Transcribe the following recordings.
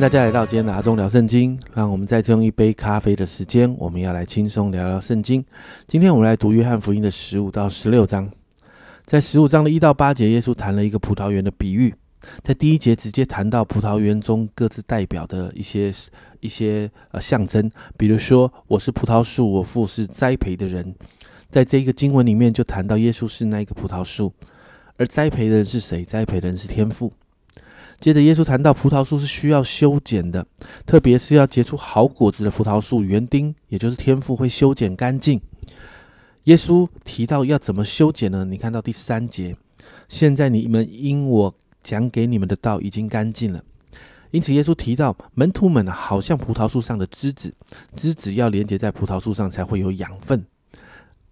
大家来到今天的阿忠聊圣经。让我们再次用一杯咖啡的时间，我们要来轻松聊聊圣经。今天我们来读约翰福音的十五到十六章。在十五章的一到八节，耶稣谈了一个葡萄园的比喻。在第一节直接谈到葡萄园中各自代表的一些一些呃象征，比如说我是葡萄树，我父是栽培的人。在这一个经文里面就谈到耶稣是那一个葡萄树，而栽培的人是谁？栽培的人是天父。接着，耶稣谈到葡萄树是需要修剪的，特别是要结出好果子的葡萄树，园丁也就是天父会修剪干净。耶稣提到要怎么修剪呢？你看到第三节，现在你们因我讲给你们的道已经干净了，因此耶稣提到门徒们好像葡萄树上的枝子，枝子要连接在葡萄树上才会有养分，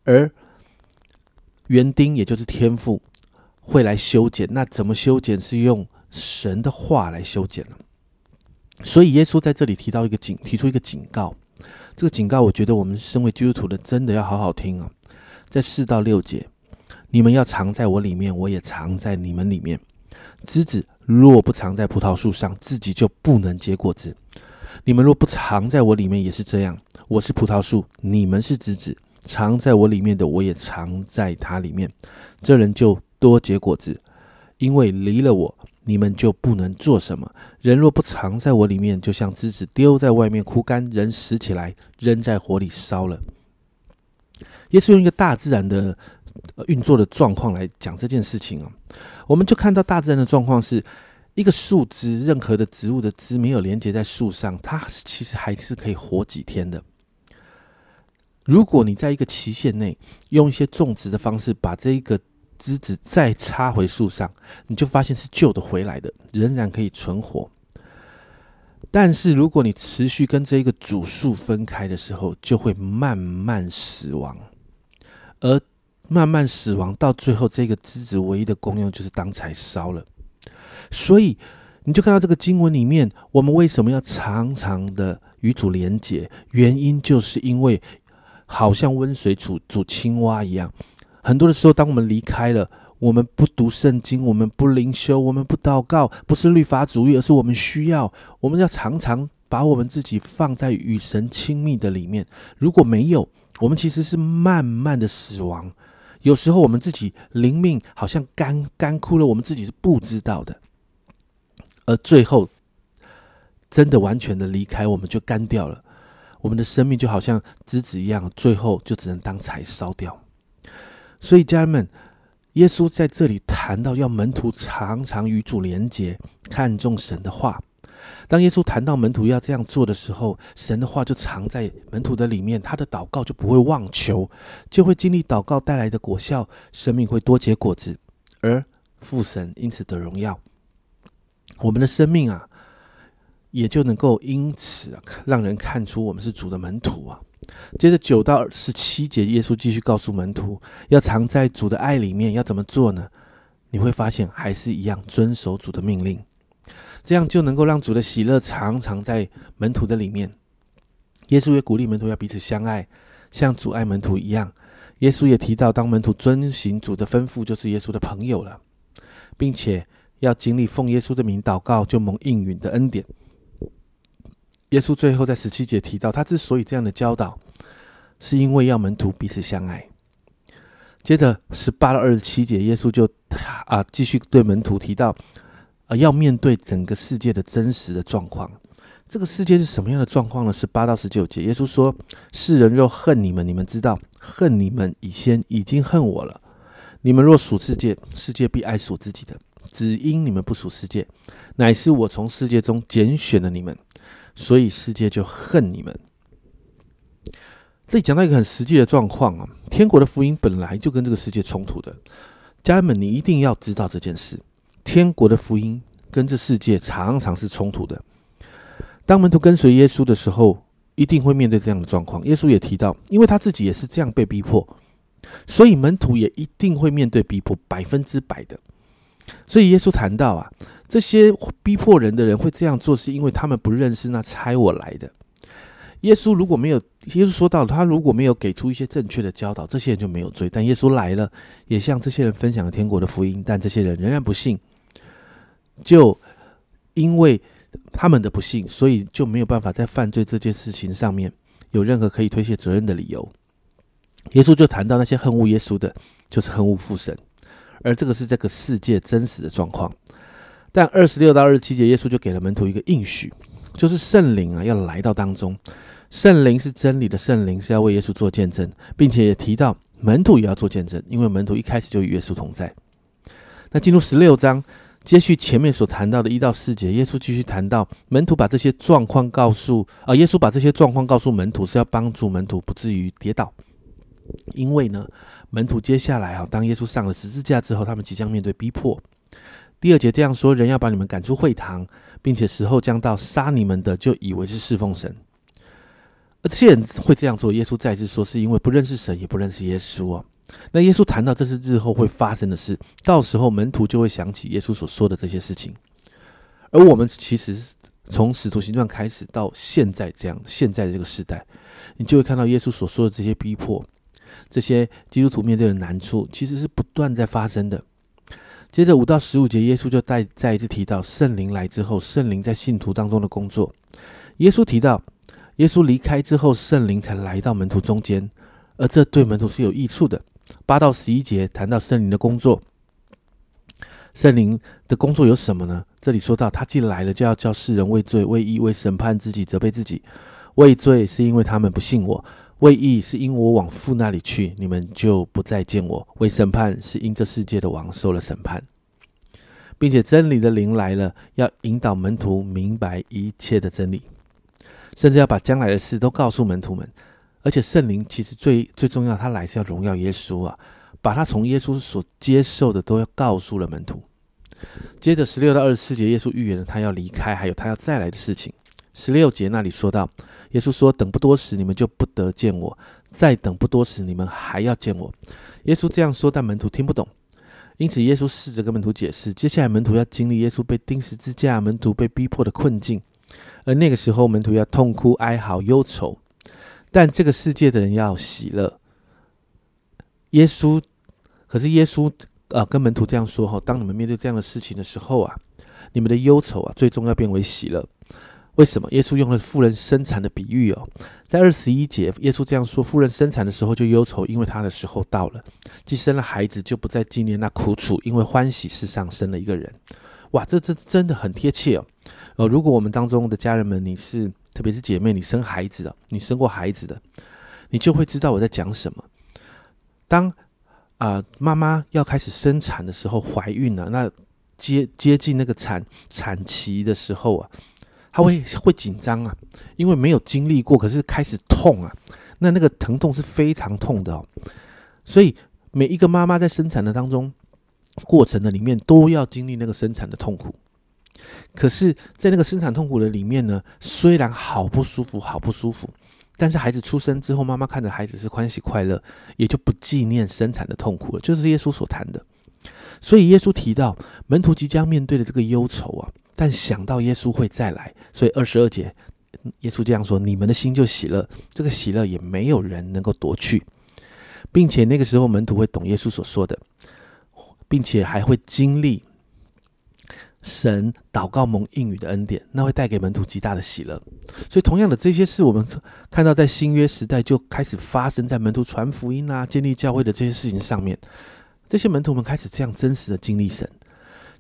而园丁也就是天父会来修剪。那怎么修剪？是用神的话来修剪了，所以耶稣在这里提到一个警，提出一个警告。这个警告，我觉得我们身为基督徒的，真的要好好听啊。在四到六节，你们要藏在我里面，我也藏在你们里面。枝子若不藏在葡萄树上，自己就不能结果子。你们若不藏在我里面，也是这样。我是葡萄树，你们是枝子，藏在我里面的，我也藏在它里面。这人就多结果子，因为离了我。你们就不能做什么。人若不藏在我里面，就像枝子丢在外面枯干，人死起来扔在火里烧了。耶稣用一个大自然的运作的状况来讲这件事情哦，我们就看到大自然的状况是一个树枝，任何的植物的枝没有连接在树上，它其实还是可以活几天的。如果你在一个期限内用一些种植的方式把这一个。枝子再插回树上，你就发现是旧的回来的，仍然可以存活。但是如果你持续跟这一个主树分开的时候，就会慢慢死亡。而慢慢死亡到最后，这个枝子唯一的功用就是当柴烧了。所以你就看到这个经文里面，我们为什么要常常的与主连结？原因就是因为好像温水煮煮青蛙一样。很多的时候，当我们离开了，我们不读圣经，我们不灵修，我们不祷告，不是律法主义，而是我们需要，我们要常常把我们自己放在与神亲密的里面。如果没有，我们其实是慢慢的死亡。有时候我们自己灵命好像干干枯了，我们自己是不知道的。而最后，真的完全的离开，我们就干掉了。我们的生命就好像枝子一样，最后就只能当柴烧掉。所以，家人们，耶稣在这里谈到要门徒常常与主连结，看重神的话。当耶稣谈到门徒要这样做的时候，神的话就藏在门徒的里面，他的祷告就不会忘求，就会经历祷告带来的果效，生命会多结果子，而父神因此得荣耀。我们的生命啊，也就能够因此让人看出我们是主的门徒啊。接着九到十七节，耶稣继续告诉门徒，要藏在主的爱里面，要怎么做呢？你会发现还是一样，遵守主的命令，这样就能够让主的喜乐常常在门徒的里面。耶稣也鼓励门徒要彼此相爱，像主爱门徒一样。耶稣也提到，当门徒遵行主的吩咐，就是耶稣的朋友了，并且要经历奉耶稣的名祷告，就蒙应允的恩典。耶稣最后在十七节提到，他之所以这样的教导，是因为要门徒彼此相爱。接着十八到二十七节，耶稣就啊继续对门徒提到，啊要面对整个世界的真实的状况。这个世界是什么样的状况呢？十八到十九节，耶稣说：“世人若恨你们，你们知道，恨你们以先已经恨我了。你们若属世界，世界必爱属自己的。只因你们不属世界，乃是我从世界中拣选了你们。”所以世界就恨你们。这里讲到一个很实际的状况啊，天国的福音本来就跟这个世界冲突的。家人们，你一定要知道这件事：天国的福音跟这世界常常是冲突的。当门徒跟随耶稣的时候，一定会面对这样的状况。耶稣也提到，因为他自己也是这样被逼迫，所以门徒也一定会面对逼迫，百分之百的。所以耶稣谈到啊。这些逼迫人的人会这样做，是因为他们不认识那差我来的耶稣。如果没有耶稣说到，他如果没有给出一些正确的教导，这些人就没有罪。但耶稣来了，也向这些人分享了天国的福音，但这些人仍然不信。就因为他们的不幸，所以就没有办法在犯罪这件事情上面有任何可以推卸责任的理由。耶稣就谈到那些恨恶耶稣的，就是恨恶父神，而这个是这个世界真实的状况。但二十六到二十七节，耶稣就给了门徒一个应许，就是圣灵啊要来到当中。圣灵是真理的圣灵，是要为耶稣做见证，并且也提到门徒也要做见证，因为门徒一开始就与耶稣同在。那进入十六章，接续前面所谈到的一到四节，耶稣继续谈到门徒把这些状况告诉啊，耶稣把这些状况告诉门徒，是要帮助门徒不至于跌倒。因为呢，门徒接下来啊，当耶稣上了十字架之后，他们即将面对逼迫。第二节这样说：人要把你们赶出会堂，并且时候将到，杀你们的就以为是侍奉神。而这些人会这样做，耶稣再次说，是因为不认识神，也不认识耶稣啊。那耶稣谈到这是日后会发生的事，到时候门徒就会想起耶稣所说的这些事情。而我们其实从使徒行传开始到现在这样，现在的这个时代，你就会看到耶稣所说的这些逼迫。这些基督徒面对的难处，其实是不断在发生的。接着五到十五节，耶稣就再再一次提到圣灵来之后，圣灵在信徒当中的工作。耶稣提到，耶稣离开之后，圣灵才来到门徒中间，而这对门徒是有益处的。八到十一节谈到圣灵的工作，圣灵的工作有什么呢？这里说到，他既来了，就要叫世人为罪、为义、为审判自己、责备自己。为罪是因为他们不信我。为义是因我往父那里去，你们就不再见我；为审判是因这世界的王受了审判，并且真理的灵来了，要引导门徒明白一切的真理，甚至要把将来的事都告诉门徒们。而且圣灵其实最最重要，他来是要荣耀耶稣啊，把他从耶稣所接受的都要告诉了门徒。接着十六到二十四节，耶稣预言了他要离开，还有他要再来的事情。十六节那里说到。耶稣说：“等不多时，你们就不得见我；再等不多时，你们还要见我。”耶稣这样说，但门徒听不懂。因此，耶稣试着跟门徒解释：接下来门徒要经历耶稣被钉十字架、门徒被逼迫的困境，而那个时候门徒要痛哭、哀嚎、忧愁。但这个世界的人要喜乐。耶稣，可是耶稣啊，跟门徒这样说：“哈，当你们面对这样的事情的时候啊，你们的忧愁啊，最终要变为喜乐。”为什么耶稣用了妇人生产的比喻哦？在二十一节，耶稣这样说：妇人生产的时候就忧愁，因为她的时候到了；既生了孩子，就不再纪念那苦楚，因为欢喜世上生了一个人。哇，这这真的很贴切哦！呃，如果我们当中的家人们，你是特别是姐妹，你生孩子的，你生过孩子的，你就会知道我在讲什么。当啊妈妈要开始生产的时候，怀孕了，那接接近那个产产期的时候啊。他会会紧张啊，因为没有经历过，可是开始痛啊，那那个疼痛是非常痛的哦。所以每一个妈妈在生产的当中过程的里面都要经历那个生产的痛苦。可是，在那个生产痛苦的里面呢，虽然好不舒服，好不舒服，但是孩子出生之后，妈妈看着孩子是欢喜快乐，也就不纪念生产的痛苦了。就是耶稣所谈的。所以耶稣提到门徒即将面对的这个忧愁啊。但想到耶稣会再来，所以二十二节，耶稣这样说：“你们的心就喜乐，这个喜乐也没有人能够夺去，并且那个时候门徒会懂耶稣所说的，并且还会经历神祷告蒙应允的恩典，那会带给门徒极大的喜乐。所以，同样的这些事，我们看到在新约时代就开始发生在门徒传福音啊、建立教会的这些事情上面，这些门徒们开始这样真实的经历神。”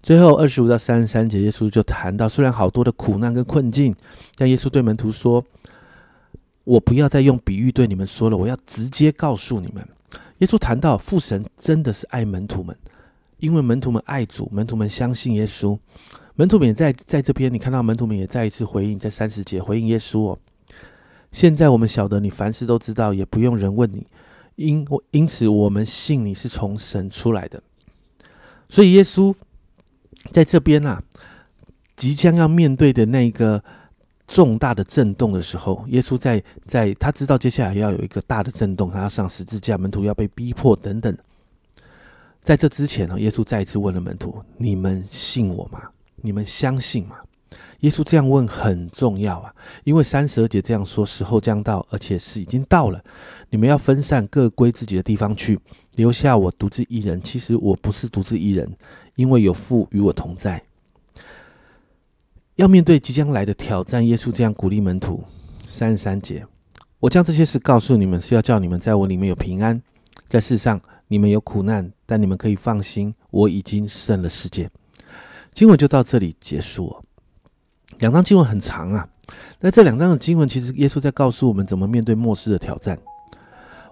最后二十五到三十三节，耶稣就谈到，虽然好多的苦难跟困境，但耶稣对门徒说：“我不要再用比喻对你们说了，我要直接告诉你们。”耶稣谈到父神真的是爱门徒们，因为门徒们爱主，门徒们相信耶稣，门徒们也在在这边，你看到门徒们也再一次回应，在三十节回应耶稣哦。现在我们晓得你凡事都知道，也不用人问你，因因此我们信你是从神出来的，所以耶稣。在这边啊，即将要面对的那个重大的震动的时候，耶稣在在他知道接下来要有一个大的震动，他要上十字架，门徒要被逼迫等等。在这之前呢，耶稣再一次问了门徒：“你们信我吗？你们相信吗？”耶稣这样问很重要啊，因为三十二节这样说：“时候将到，而且是已经到了，你们要分散，各归自己的地方去，留下我独自一人。其实我不是独自一人。”因为有父与我同在，要面对即将来的挑战，耶稣这样鼓励门徒。三十三节，我将这些事告诉你们，是要叫你们在我里面有平安。在世上你们有苦难，但你们可以放心，我已经胜了世界。经文就到这里结束了。两章经文很长啊，那这两章的经文，其实耶稣在告诉我们怎么面对末世的挑战。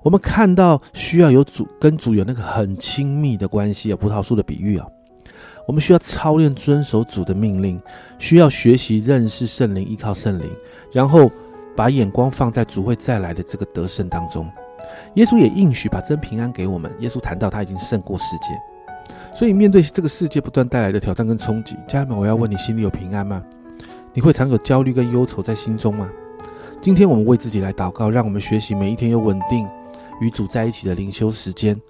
我们看到需要有主跟主有那个很亲密的关系啊，葡萄树的比喻啊。我们需要操练遵守主的命令，需要学习认识圣灵，依靠圣灵，然后把眼光放在主会再来的这个得胜当中。耶稣也应许把真平安给我们。耶稣谈到他已经胜过世界，所以面对这个世界不断带来的挑战跟冲击，家人们，我要问你：心里有平安吗？你会常有焦虑跟忧愁在心中吗？今天我们为自己来祷告，让我们学习每一天有稳定与主在一起的灵修时间。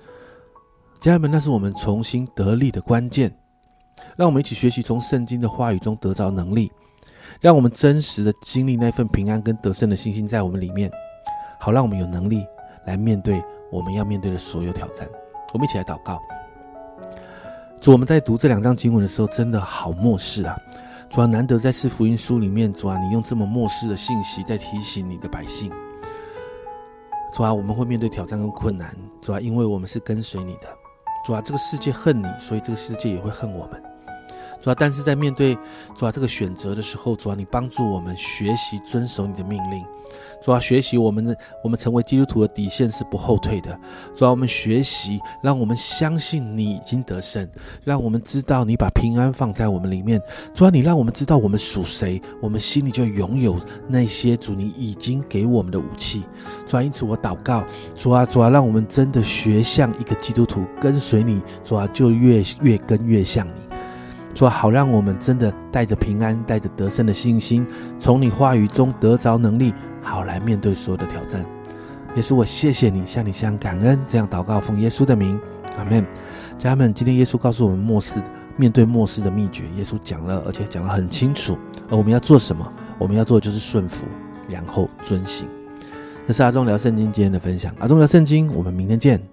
家人们，那是我们重新得力的关键。让我们一起学习从圣经的话语中得着能力，让我们真实的经历那份平安跟得胜的信心在我们里面，好让我们有能力来面对我们要面对的所有挑战。我们一起来祷告。主，我们在读这两章经文的时候，真的好漠视啊！主啊，难得在四福音书里面，主啊，你用这么漠视的信息在提醒你的百姓。主啊，我们会面对挑战跟困难，主啊，因为我们是跟随你的。主啊，这个世界恨你，所以这个世界也会恨我们。主要，但是在面对主要这个选择的时候，主要你帮助我们学习遵守你的命令。主要学习我们的，我们成为基督徒的底线是不后退的。主要我们学习，让我们相信你已经得胜，让我们知道你把平安放在我们里面。主要你让我们知道我们属谁，我们心里就拥有那些主你已经给我们的武器。主要因此我祷告，主啊主啊，让我们真的学像一个基督徒，跟随你。主啊就越越跟越像你。说好，让我们真的带着平安、带着得胜的信心，从你话语中得着能力，好来面对所有的挑战。耶稣，我谢谢你，向你向感恩，这样祷告，奉耶稣的名，阿门。家人们，今天耶稣告诉我们末世面对末世的秘诀，耶稣讲了，而且讲得很清楚。而我们要做什么？我们要做的就是顺服，然后遵行。这是阿忠聊圣经今天的分享。阿忠聊圣经，我们明天见。